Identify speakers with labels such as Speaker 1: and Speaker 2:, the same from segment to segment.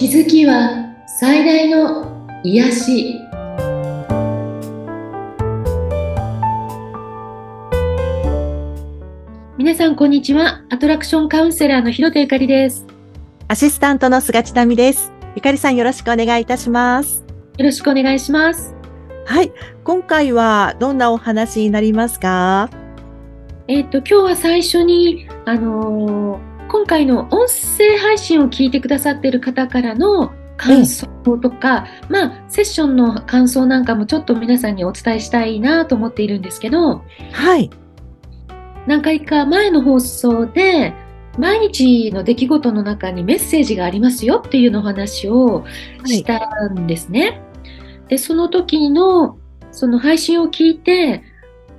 Speaker 1: 気づきは最大の癒し。皆さんこんにちは。アトラクションカウンセラーの広手ゆかりです。
Speaker 2: アシスタントの菅千奈美です。ゆかりさんよろしくお願いいたします。
Speaker 1: よろしくお願いします。
Speaker 2: はい。今回はどんなお話になりますか？
Speaker 1: えっ、と今日は最初にあのー今回の音声配信を聞いてくださっている方からの感想とか、まあ、セッションの感想なんかもちょっと皆さんにお伝えしたいなと思っているんですけど、
Speaker 2: はい。
Speaker 1: 何回か前の放送で、毎日の出来事の中にメッセージがありますよっていうのお話をしたんですね。で、その時の、その配信を聞いて、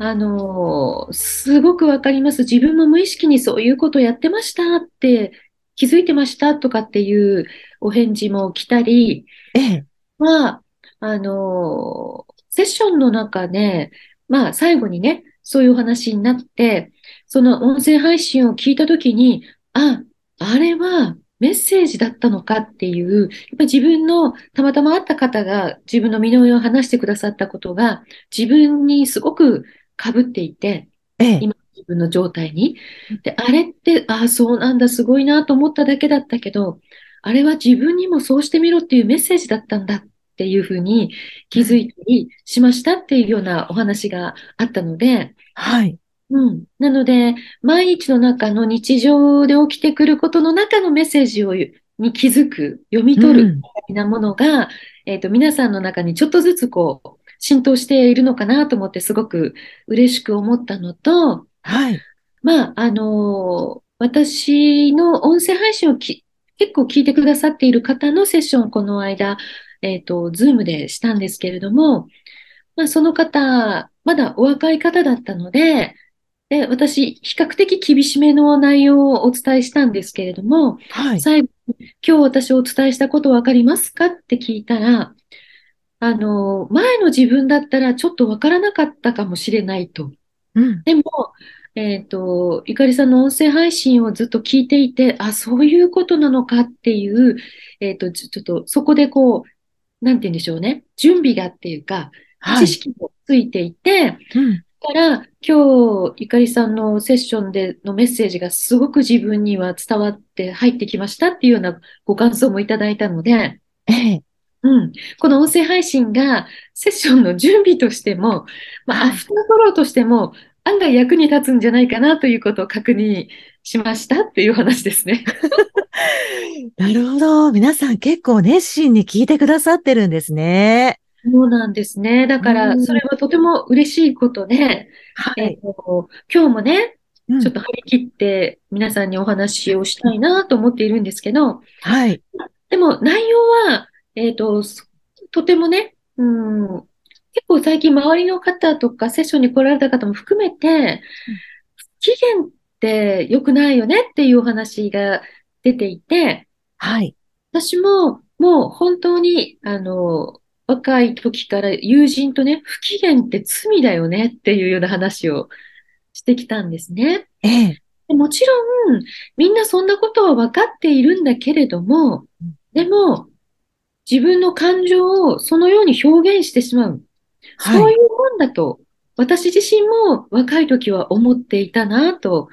Speaker 1: あのーすごくわかります。自分も無意識にそういうことをやってましたって気づいてましたとかっていうお返事も来たり、
Speaker 2: ええ。
Speaker 1: は、あのーセッションの中で、まあ最後にね、そういうお話になって、その音声配信を聞いたときに、あ、あれはメッセージだったのかっていう、やっぱり自分のたまたま会った方が自分の身の上を話してくださったことが自分にすごく被っていて、
Speaker 2: ええ。
Speaker 1: 今自分の状態に。で、あれって、ああ、そうなんだ、すごいなと思っただけだったけど、あれは自分にもそうしてみろっていうメッセージだったんだっていうふうに気づいたりしましたっていうようなお話があったので、
Speaker 2: はい。
Speaker 1: うん。なので、毎日の中の日常で起きてくることの中のメッセージを、に気づく、読み取る
Speaker 2: うん
Speaker 1: みたいなものが、えっと、皆さんの中にちょっとずつこう、浸透しているのかなと思ってすごく嬉しく思ったのと、
Speaker 2: はい。
Speaker 1: まあ、あの私の音声配信をき結構聞いてくださっている方のセッションをこの間、えっと、ズームでしたんですけれども、まあ、その方、まだお若い方だったので、で、私、比較的厳しめの内容をお伝えしたんですけれども、
Speaker 2: はい。
Speaker 1: 最後に、今日私お伝えしたことわかりますかって聞いたら、あの、前の自分だったらちょっとわからなかったかもしれないと。
Speaker 2: うん。
Speaker 1: でも、えっと、ゆかりさんの音声配信をずっと聞いていて、あ、そういうことなのかっていう、えっと、ちょっとそこでこう、なんて言うんでしょうね。準備がっていうか、
Speaker 2: はい
Speaker 1: 知。識もついていて、
Speaker 2: うん。
Speaker 1: だから今日、ゆかりさんのセッションでのメッセージがすごく自分には伝わって入ってきましたっていうようなご感想もいただいたので、
Speaker 2: ええ。
Speaker 1: うん。この音声配信がセッションの準備としても、まあ、
Speaker 2: はい
Speaker 1: アフターフォローとしても案外役に立つんじゃないかなということを確認しましたっていう話ですね。
Speaker 2: なるほど。皆さん結構熱心に聞いてくださってるんですね。
Speaker 1: そうなんですね。だか
Speaker 2: う
Speaker 1: ら、
Speaker 2: ん
Speaker 1: それはとても嬉しいことで、えっ
Speaker 2: はい。
Speaker 1: と、今日もね、
Speaker 2: うん
Speaker 1: ちょっと張り切って皆さんにお話をしたいなと思っているんですけど、
Speaker 2: はい。
Speaker 1: でも内容は、えっと、そとてもね、うん、結構最近周りの方とかセッションに来られた方も含めて、不機嫌って良くないよねっていうお話が出ていて、
Speaker 2: はい。
Speaker 1: 私ももう本当に、あの、若い時から友人とね、不機嫌って罪だよねっていうような話をしてきたんですね。
Speaker 2: ええ。
Speaker 1: でもちろん、みんなそんなことは分かっているんだけれども
Speaker 2: うん、
Speaker 1: でも、自分の感情をそのように表現してしまう。
Speaker 2: はい
Speaker 1: そういうもんだと、私自身も若い時は思っていたなと、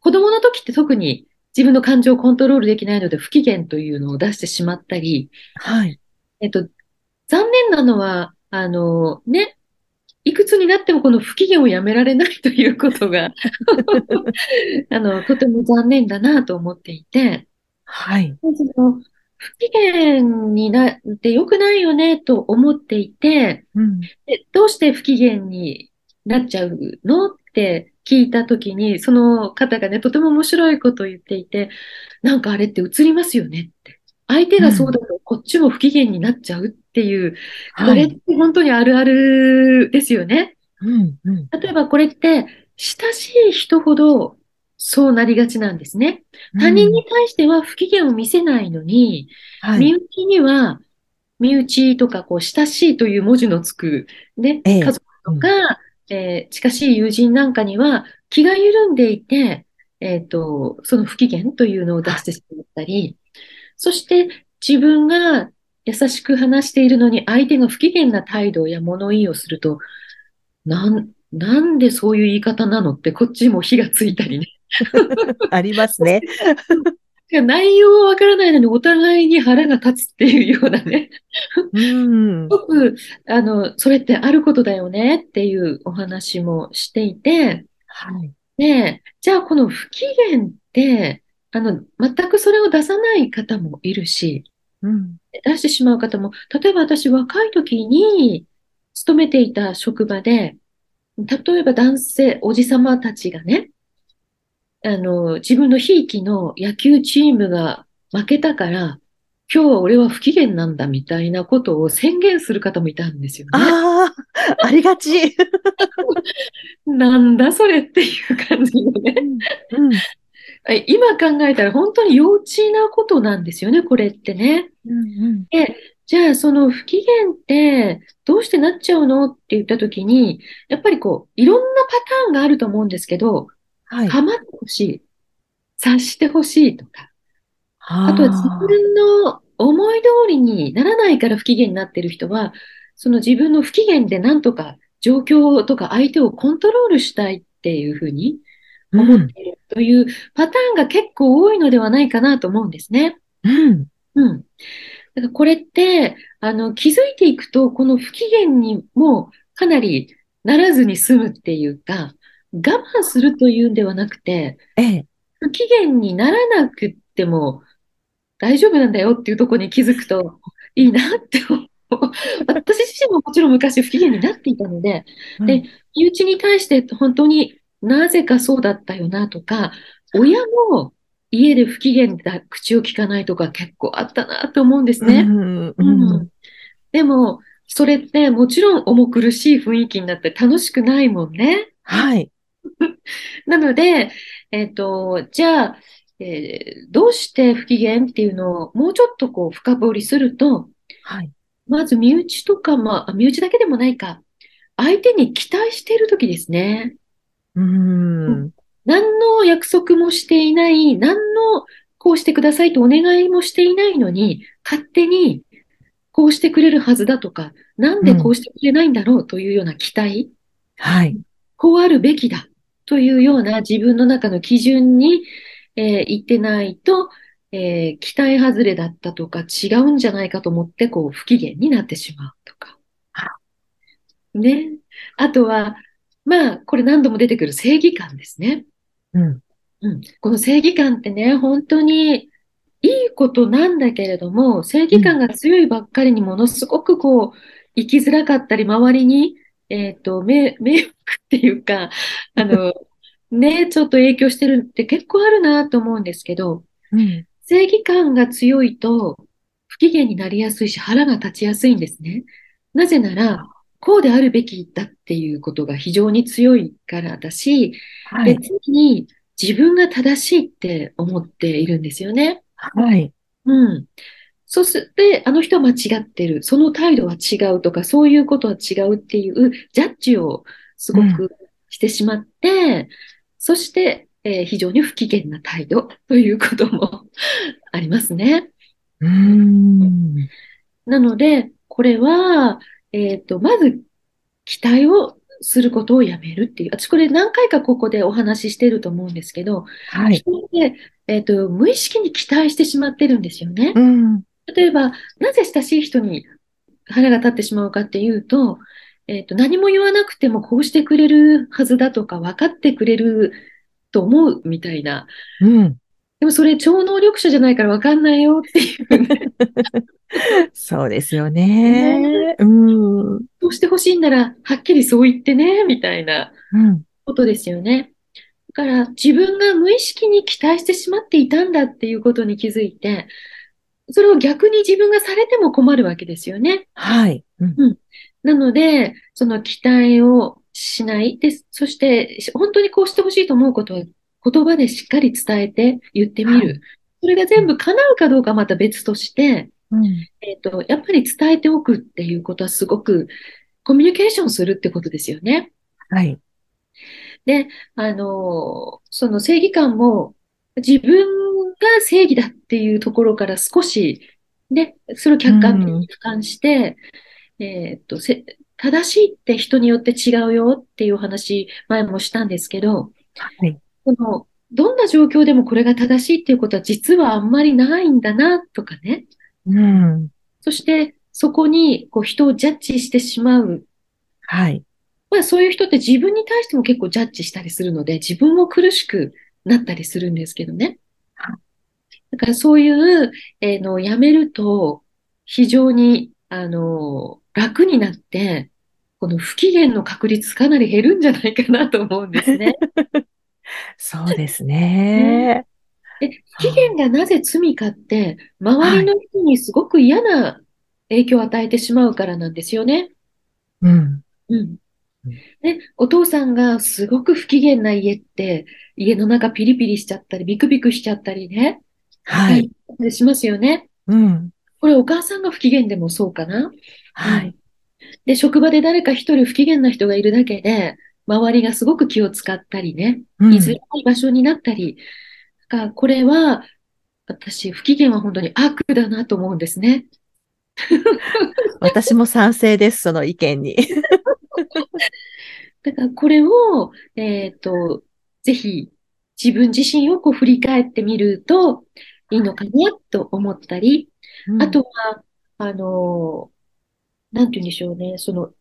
Speaker 1: 子供の時って特に自分の感情をコントロールできないので不機嫌というのを出してしまったり、
Speaker 2: はい。
Speaker 1: えっと、残念なのは、あの、ね、いくつになってもこの不機嫌をやめられないということが、あの、とても残念だなと思っていて、
Speaker 2: はい。
Speaker 1: その不機嫌になって良くないよねと思っていて、
Speaker 2: うん。
Speaker 1: でどうして不機嫌になっちゃうのって聞いたときに、その方がね、とても面白いことを言っていて、なんかあれって映りますよねって。相手がそうだとこっちも不機嫌になっちゃうっていう、これっ
Speaker 2: はい。
Speaker 1: て本当にあるあるですよね。
Speaker 2: うん。うん。
Speaker 1: 例えばこれって親しい人ほどそうなりがちなんですね。他人に対しては不機嫌を見せないのに、
Speaker 2: はい。
Speaker 1: 身内には、身内とか、こう、親しいという文字のつく、ね、
Speaker 2: ええ
Speaker 1: 家族とか、えー近しい友人なんかには、気が緩んでいて、えっと、その不機嫌というのを出してしまったり、そして、自分が優しく話しているのに相手が不機嫌な態度や物言いをすると、なん、なんでそういう言い方なのってこっちも火がついたりね。
Speaker 2: ありますね。
Speaker 1: 内容はわからないのにお互いに腹が立つっていうようなね。
Speaker 2: うん。
Speaker 1: すごく、あの、それってあることだよねっていうお話もしていて、
Speaker 2: はい。
Speaker 1: で、じゃあこの不機嫌って、あの、全くそれを出さない方もいるし、
Speaker 2: うん。
Speaker 1: 出してしまう方も、例えば私若い時に勤めていた職場で、例えば男性、おじさまたちがね、あの、自分のひいきの野球チームが負けたから、今日は俺は不機嫌なんだみたいなことを宣言する方もいたんですよね。
Speaker 2: ああ、ありがち。
Speaker 1: なんだそれっていう感じのね。
Speaker 2: うん。
Speaker 1: え今考えたら本当に幼稚なことなんですよね、これってね。
Speaker 2: うん。
Speaker 1: じゃあ、その不機嫌ってどうしてなっちゃうの？って言ったときに、やっぱりこう、いろんなパターンがあると思うんですけど、
Speaker 2: はい。
Speaker 1: 構ってほしい、察してほしいとか、
Speaker 2: あ
Speaker 1: あとは自分の思い通りにならないから不機嫌になっている人は、その自分の不機嫌でなんとか状況とか相手をコントロールしたいっていうふうに思っているというパターンが結構多いのではないかなと思うんですね。
Speaker 2: うん。
Speaker 1: うん。だからこれって、あの、気づいていくと、この不機嫌にもかなりならずに済むっていうか、我慢するというんではなくて、
Speaker 2: ええ。
Speaker 1: 不機嫌にならなくっても大丈夫なんだよっていうところに気づくといいなって思う。私自身ももちろん昔不機嫌になっていたので、で身内に対して本当になぜかそうだったよなとか、親も家で不機嫌だ、口を聞かないとか結構あったなと思うんですね。
Speaker 2: うん。う
Speaker 1: うん
Speaker 2: ん。
Speaker 1: でも、それってもちろん重苦しい雰囲気になって楽しくないもんね。
Speaker 2: はい。
Speaker 1: なので、えっと、じゃあ、えーどうして不機嫌っていうのをもうちょっとこう深掘りすると、
Speaker 2: はい。
Speaker 1: まず身内とか、まあ、身内だけでもないか、相手に期待しているときですね。
Speaker 2: うん。
Speaker 1: 何の約束もしていない、何のこうしてくださいとお願いもしていないのに、勝手にこうしてくれるはずだとか、なんでこうしてくれないんだろうというような期待、
Speaker 2: はい。
Speaker 1: こうあるべきだというような自分の中の基準に、えー行ってないと、えー期待外れだったとか違うんじゃないかと思って、こう不機嫌になってしまうとか。ね。あとは、まあ、これ何度も出てくる正義感ですね。
Speaker 2: うん。
Speaker 1: うん、この正義感ってね、本当にいいことなんだけれども、正義感が強いばっかりにものすごくこう、生きづらかったり、周りに、えっと、迷、迷惑っていうか、あの、ね、ちょっと影響してるって結構あるなと思うんですけど、
Speaker 2: うん。
Speaker 1: 正義感が強いと不機嫌になりやすいし腹が立ちやすいんですね。なぜなら、こうであるべきだっていうことが非常に強いからだし、で、
Speaker 2: はい。
Speaker 1: 常に自分が正しいって思っているんですよね。
Speaker 2: はい。
Speaker 1: うん。そして、あの人は間違ってる。その態度は違うとか、そういうことは違うっていうジャッジをすごくしてしまって、そして、えー非常に不機嫌な態度ということも ありますね。
Speaker 2: うん。
Speaker 1: なので、これは、えっと、まず、期待をすることをやめるっていう。私、これ何回かここでお話ししてると思うんですけど、
Speaker 2: はい。
Speaker 1: 人って、えっと、無意識に期待してしまってるんですよね。
Speaker 2: うん。
Speaker 1: 例えば、なぜ親しい人に腹が立ってしまうかっていうと、えっと、何も言わなくてもこうしてくれるはずだとか分かってくれると思うみたいな。
Speaker 2: うん。
Speaker 1: でもそれ超能力者じゃないから分かんないよっていうね。
Speaker 2: そうですよね。うん。うん。
Speaker 1: そうしてほしいんなら、はっきりそう言ってね、みたいなことですよね。だから自分が無意識に期待してしまっていたんだっていうことに気づいて、それを逆に自分がされても困るわけですよね。
Speaker 2: はい。うん。
Speaker 1: なので、その期待をしない。で、そして、本当にこうしてほしいと思うことは言葉でしっかり伝えて言ってみ
Speaker 2: は
Speaker 1: る。それが全部叶うかどうかまた別として、
Speaker 2: うん。
Speaker 1: えっと、やっぱり伝えておくっていうことはすごくコミュニケーションするってことですよね。
Speaker 2: はい。
Speaker 1: で、あの、その正義感も自分が正義だっていうところから少しで、それを客観的に俯瞰して、えーっと、せ正しいって人によって違うよっていうお話、前もしたんですけど、
Speaker 2: はい。
Speaker 1: その、どんな状況でもこれが正しいっていうことは実はあんまりないんだなとかね。
Speaker 2: うん。
Speaker 1: そして、そこにこう人をジャッジしてしまう。
Speaker 2: はい。
Speaker 1: まあそういう人って自分に対しても結構ジャッジしたりするので、自分も苦しくなったりするんですけどね
Speaker 2: はい。
Speaker 1: だからそういう、えーのをやめると、非常に、あの、楽になって、この不機嫌の確率かなり減るんじゃないかなと思うんですね。
Speaker 2: そうですね。
Speaker 1: で、不機嫌がなぜ罪かって、周りの人にすごく嫌な影響を与えてしまうからなんですよね。
Speaker 2: うん。
Speaker 1: うん
Speaker 2: うん。
Speaker 1: で、お父さんがすごく不機嫌な家って、家の中ピリピリしちゃったり、ビクビクしちゃったりね。
Speaker 2: はい。
Speaker 1: はい。しますよね。
Speaker 2: うん。
Speaker 1: これお母さんが不機嫌でもそうかな？うん
Speaker 2: はい。
Speaker 1: で、職場で誰か一人不機嫌な人がいるだけで、周りがすごく気を使ったりね、
Speaker 2: うん
Speaker 1: 居づらい場所になったり。だからこれは、私、不機嫌は本当に悪だなと思うんですね。
Speaker 2: 私も賛成です、その意見に。
Speaker 1: だからこれを、えっと、ぜひ自分自身をこう振り返ってみるといいのかなと思ったり、あとは、あの、なんて言うんでしょうね、その、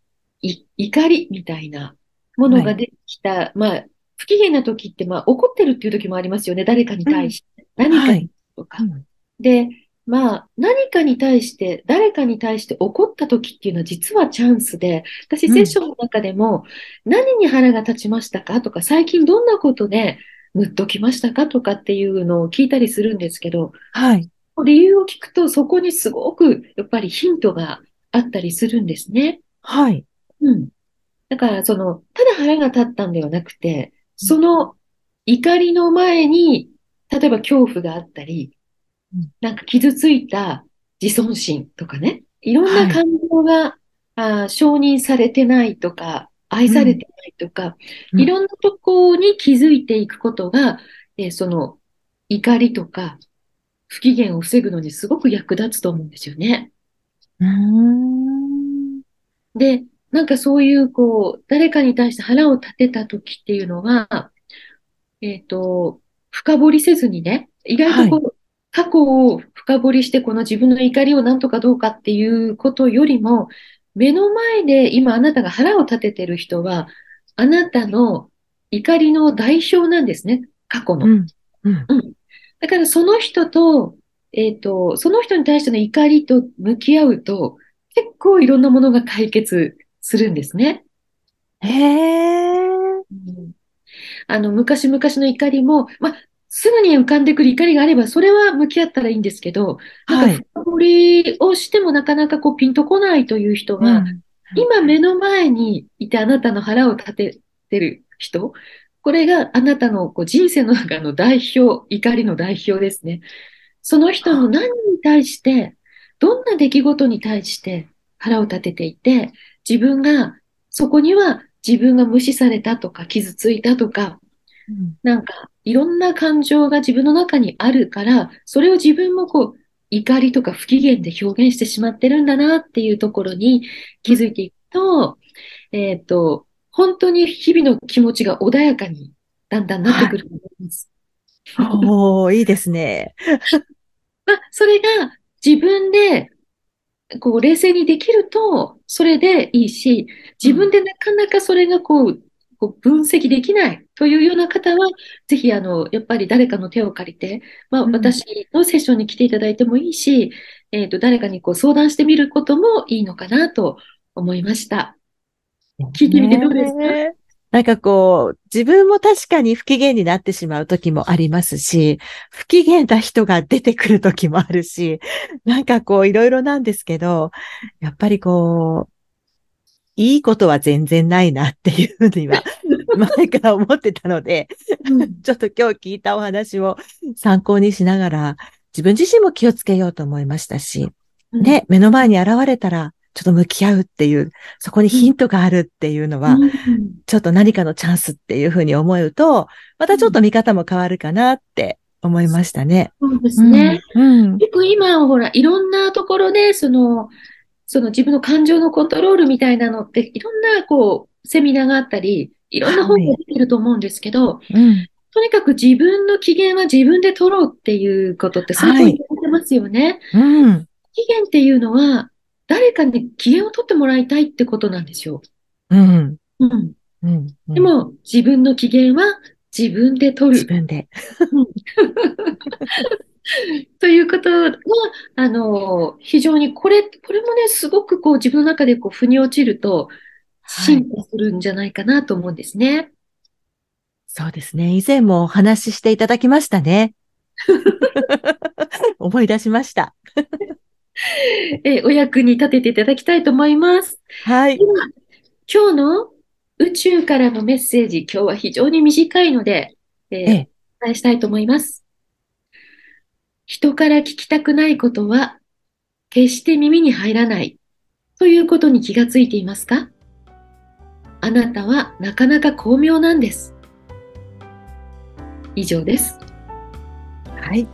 Speaker 1: い、怒りみたいなものが出てきた、まあ、不機嫌な時って、まあ、怒ってるっていう時もありますよね、誰かに対して。何かに
Speaker 2: はい。
Speaker 1: とか。
Speaker 2: う。ん。
Speaker 1: で、まあ、何かに対して、誰かに対して怒った時っていうのは実はチャンスで、私
Speaker 2: うん。
Speaker 1: セッションの中でも、何に腹が立ちましたかとか、最近どんなことでムッときましたかとかっていうのを聞いたりするんですけど、
Speaker 2: はい。
Speaker 1: 理由を聞くとそこにすごくやっぱりヒントがあったりするんですね。
Speaker 2: はい。
Speaker 1: うん。だから、その、ただ腹が立ったんではなくて、その怒りの前に、例えば恐怖があったり
Speaker 2: うん、
Speaker 1: なんか傷ついた自尊心とかね、いろん
Speaker 2: は
Speaker 1: ない感情が、あー承認されてないとか、愛されてないとか、
Speaker 2: うん
Speaker 1: いろんなとこに気づいていくことが、えーその怒りとか不機嫌を防ぐのにすごく役立つと思うんですよね。
Speaker 2: うーん。
Speaker 1: で、なんかそういう、こう、誰かに対して腹を立てた時っていうのは、えっと、深掘りせずにね、意外とこう、過去を深掘りして、この自分の怒りをなんとかどうかっていうことよりも、目の前で今あなたが腹を立ててる人は、あなたの怒りの代表なんですね、過去の。
Speaker 2: うん。うん。
Speaker 1: だからその人と、えっと、その人に対しての怒りと向き合うと、結構いろんなものが解決するんですね。
Speaker 2: へえ。
Speaker 1: うんあの、昔々の怒りも、まあ、すぐに浮かんでくる怒りがあれば、それは向き合ったらいいんですけど、なん
Speaker 2: はい。
Speaker 1: か深掘りをしてもなかなかこうピンとこないという人は、
Speaker 2: うん
Speaker 1: 今目の前にいてあなたの腹を立ててる人、これがあなたのこう人生の中の代表、怒りの代表ですね。その人の何に対して、どんな出来事に対して腹を立てていて、自分が、そこには自分が無視されたとか傷ついたとか、
Speaker 2: うん
Speaker 1: なんかいろんな感情が自分の中にあるから、それを自分もこう、怒りとか不機嫌で表現してしまってるんだなっていうところに気づいていくと、えっと、本当に日々の気持ちが穏やかにだんだんなってくると思います。
Speaker 2: おー、いいですね。
Speaker 1: まあ、それが自分で、こう、冷静にできると、それでいいし、自分でなかなかそれがこう、こう分析できないというような方は、ぜひ、あの、やっぱり誰かの手を借りて、まあ、
Speaker 2: うん。
Speaker 1: 私のセッションに来ていただいてもいいし、えっと、誰かにこう相談してみることもいいのかなと思いました。聞いてみてどうですか？
Speaker 2: ねなんかこう、自分も確かに不機嫌になってしまう時もありますし、不機嫌な人が出てくる時もあるし、なんかこういろいろなんですけど、やっぱりこう、いいことは全然ないなっていうふうには前から思ってたので、
Speaker 1: うん
Speaker 2: ちょっと今日聞いたお話を参考にしながら、自分自身も気をつけようと思いましたし、ね、目の前に現れたら、ちょっと向き合うっていう、そこにヒントがあるっていうのは、
Speaker 1: うん
Speaker 2: ちょっと何かのチャンスっていうふうに思うと、またちょっと見方も変わるかなって思いましたね。
Speaker 1: そうですね。
Speaker 2: うん。
Speaker 1: 結構今、ほら、いろんなところで、その、その自分の感情のコントロールみたいなのって、いろんな、こう、セミナーがあったり、いろんな本が出てると思うんですけど、
Speaker 2: うん。
Speaker 1: とにかく自分の機嫌は自分で取ろうっていうことって最近言ってますよね。
Speaker 2: うん。
Speaker 1: 機嫌っていうのは、誰かに機嫌を取ってもらいたいってことなんですよ。
Speaker 2: うん。
Speaker 1: うん。
Speaker 2: うん。
Speaker 1: でも、自分の機嫌は自分で取る。
Speaker 2: 自分で。
Speaker 1: ということは、あの、非常にこれ、これもね、すごくこう自分の中でこう腑に落ちると、
Speaker 2: はい
Speaker 1: 進化するんじゃないかなと思うんですね。
Speaker 2: そうですね。以前もお話ししていただきましたね。思い出しました。
Speaker 1: えお役に立てていただきたいと思います。
Speaker 2: はい
Speaker 1: で。は、今日の宇宙からのメッセージ、今日は非常に短いので、えー
Speaker 2: ええ。
Speaker 1: お伝えしたいと思います。人から聞きたくないことは、決して耳に入らないということに気がついていますか？あなたはなかなか巧妙なんです。以上です。
Speaker 2: はい。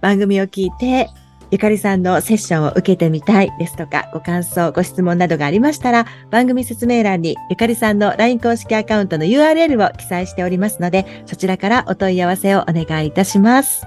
Speaker 2: 番組を聞いて、ゆかりさんのセッションを受けてみたいですとか、ご感想、ご質問などがありましたら、番組説明欄にゆかりさんの LINE 公式アカウントの URL を記載しておりますので、そちらからお問い合わせをお願いいたします。